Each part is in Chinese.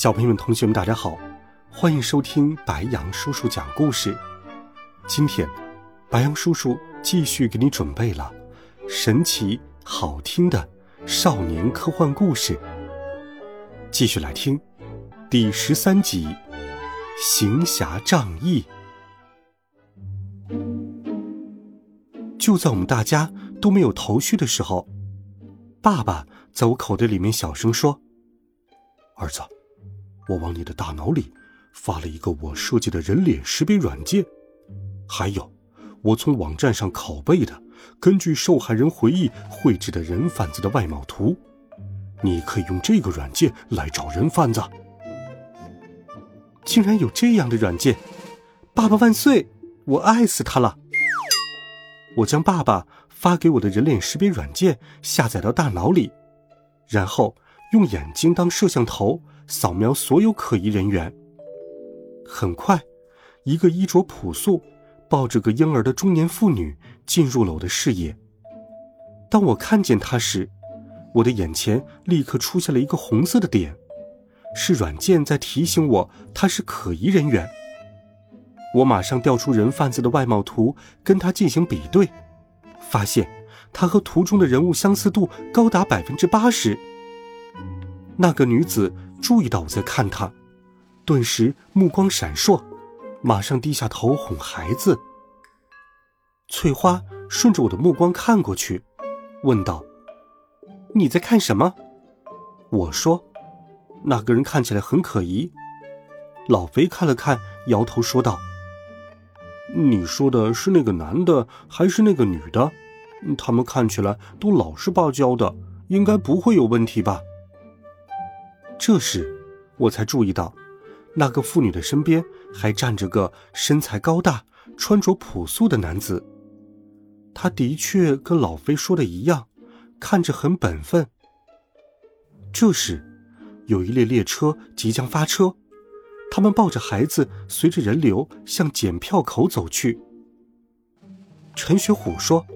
小朋友们、同学们，大家好，欢迎收听白羊叔叔讲故事。今天，白羊叔叔继续给你准备了神奇好听的少年科幻故事。继续来听第十三集《行侠仗义》。就在我们大家都没有头绪的时候，爸爸在我口袋里面小声说：“儿子。”我往你的大脑里发了一个我设计的人脸识别软件，还有我从网站上拷贝的根据受害人回忆绘制的人贩子的外貌图，你可以用这个软件来找人贩子。竟然有这样的软件！爸爸万岁！我爱死他了！我将爸爸发给我的人脸识别软件下载到大脑里，然后用眼睛当摄像头。扫描所有可疑人员。很快，一个衣着朴素、抱着个婴儿的中年妇女进入了我的视野。当我看见她时，我的眼前立刻出现了一个红色的点，是软件在提醒我她是可疑人员。我马上调出人贩子的外貌图，跟他进行比对，发现他和图中的人物相似度高达百分之八十。那个女子。注意到我在看他，顿时目光闪烁，马上低下头哄孩子。翠花顺着我的目光看过去，问道：“你在看什么？”我说：“那个人看起来很可疑。”老肥看了看，摇头说道：“你说的是那个男的还是那个女的？他们看起来都老实巴交的，应该不会有问题吧？”这时，我才注意到，那个妇女的身边还站着个身材高大、穿着朴素的男子。他的确跟老飞说的一样，看着很本分。这时，有一列列车即将发车，他们抱着孩子，随着人流向检票口走去。陈学虎说：“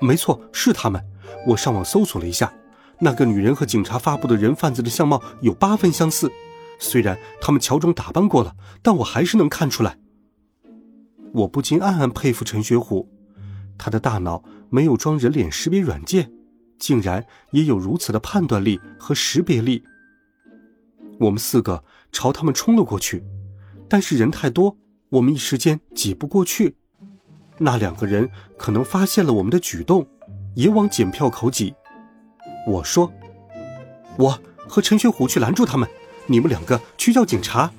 没错，是他们。我上网搜索了一下。”那个女人和警察发布的人贩子的相貌有八分相似，虽然他们乔装打扮过了，但我还是能看出来。我不禁暗暗佩服陈学虎，他的大脑没有装人脸识别软件，竟然也有如此的判断力和识别力。我们四个朝他们冲了过去，但是人太多，我们一时间挤不过去。那两个人可能发现了我们的举动，也往检票口挤。我说：“我和陈学虎去拦住他们，你们两个去叫警察。”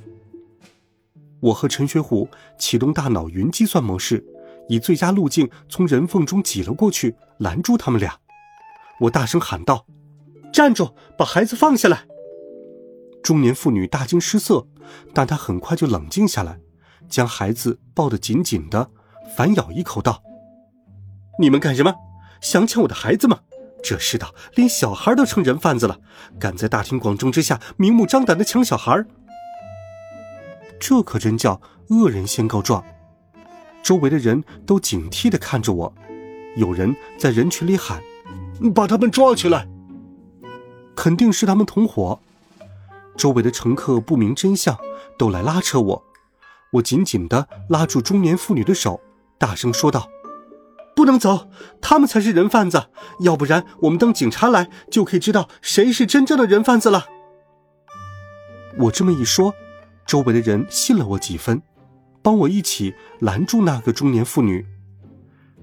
我和陈学虎启动大脑云计算模式，以最佳路径从人缝中挤了过去，拦住他们俩。我大声喊道：“站住！把孩子放下来！”中年妇女大惊失色，但她很快就冷静下来，将孩子抱得紧紧的，反咬一口道：“你们干什么？想抢我的孩子吗？”这世道，连小孩都成人贩子了，敢在大庭广众之下明目张胆的抢小孩，这可真叫恶人先告状。周围的人都警惕的看着我，有人在人群里喊：“把他们抓起来！”肯定是他们同伙。周围的乘客不明真相，都来拉扯我。我紧紧的拉住中年妇女的手，大声说道。不能走，他们才是人贩子。要不然，我们等警察来，就可以知道谁是真正的人贩子了。我这么一说，周围的人信了我几分，帮我一起拦住那个中年妇女。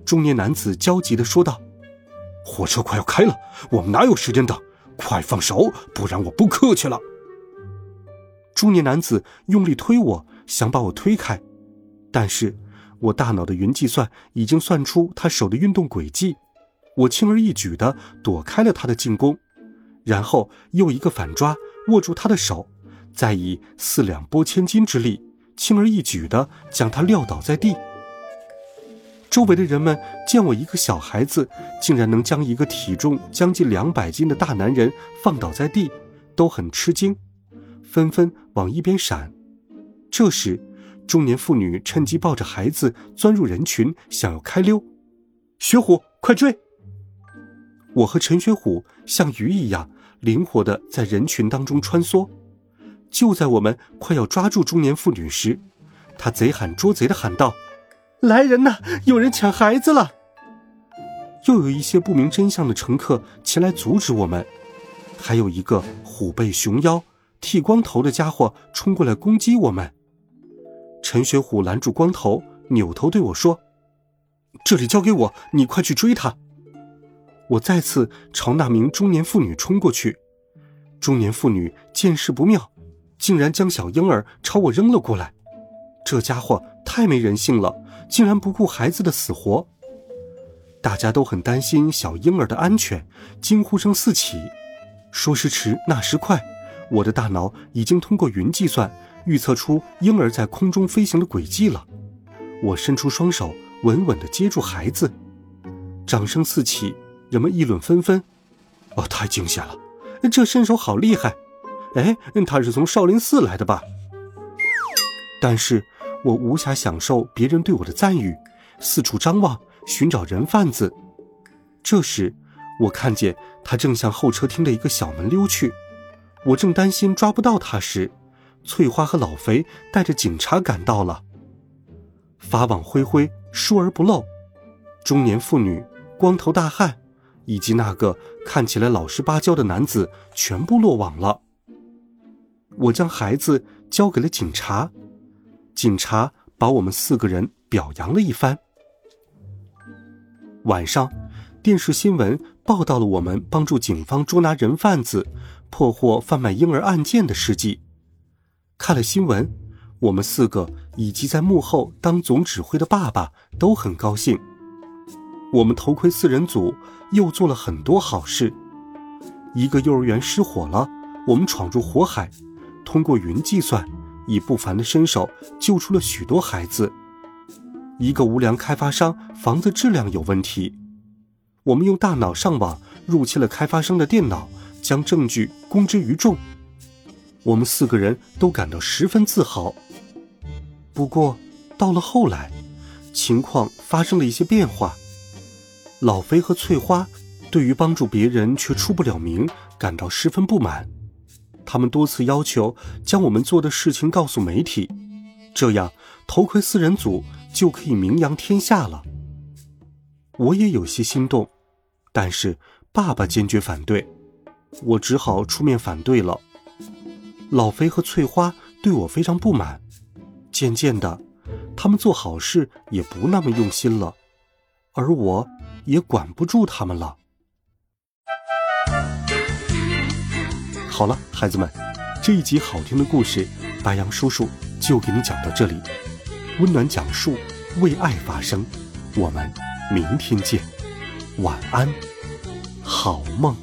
中年男子焦急的说道：“火车快要开了，我们哪有时间等？快放手，不然我不客气了。”中年男子用力推我，想把我推开，但是。我大脑的云计算已经算出他手的运动轨迹，我轻而易举地躲开了他的进攻，然后又一个反抓握住他的手，再以四两拨千斤之力，轻而易举地将他撂倒在地。周围的人们见我一个小孩子竟然能将一个体重将近两百斤的大男人放倒在地，都很吃惊，纷纷往一边闪。这时，中年妇女趁机抱着孩子钻入人群，想要开溜。雪虎，快追！我和陈雪虎像鱼一样灵活地在人群当中穿梭。就在我们快要抓住中年妇女时，她贼喊捉贼的喊道。来人呐！有人抢孩子了！又有一些不明真相的乘客前来阻止我们，还有一个虎背熊腰、剃光头的家伙冲过来攻击我们。陈学虎拦住光头，扭头对我说：“这里交给我，你快去追他。”我再次朝那名中年妇女冲过去，中年妇女见势不妙，竟然将小婴儿朝我扔了过来。这家伙太没人性了！竟然不顾孩子的死活，大家都很担心小婴儿的安全，惊呼声四起。说时迟，那时快，我的大脑已经通过云计算预测出婴儿在空中飞行的轨迹了。我伸出双手，稳稳地接住孩子。掌声四起，人们议论纷纷。哦，太惊险了！这身手好厉害！哎，他是从少林寺来的吧？但是。我无暇享受别人对我的赞誉，四处张望寻找人贩子。这时，我看见他正向候车厅的一个小门溜去。我正担心抓不到他时，翠花和老肥带着警察赶到了。法网恢恢，疏而不漏。中年妇女、光头大汉，以及那个看起来老实巴交的男子全部落网了。我将孩子交给了警察。警察把我们四个人表扬了一番。晚上，电视新闻报道了我们帮助警方捉拿人贩子、破获贩卖婴儿案件的事迹。看了新闻，我们四个以及在幕后当总指挥的爸爸都很高兴。我们头盔四人组又做了很多好事：一个幼儿园失火了，我们闯入火海，通过云计算。以不凡的身手救出了许多孩子。一个无良开发商房子质量有问题，我们用大脑上网入侵了开发商的电脑，将证据公之于众。我们四个人都感到十分自豪。不过到了后来，情况发生了一些变化。老飞和翠花对于帮助别人却出不了名感到十分不满。他们多次要求将我们做的事情告诉媒体，这样头盔四人组就可以名扬天下了。我也有些心动，但是爸爸坚决反对，我只好出面反对了。老飞和翠花对我非常不满，渐渐的，他们做好事也不那么用心了，而我也管不住他们了。好了，孩子们，这一集好听的故事，白杨叔叔就给你讲到这里。温暖讲述，为爱发声。我们明天见，晚安，好梦。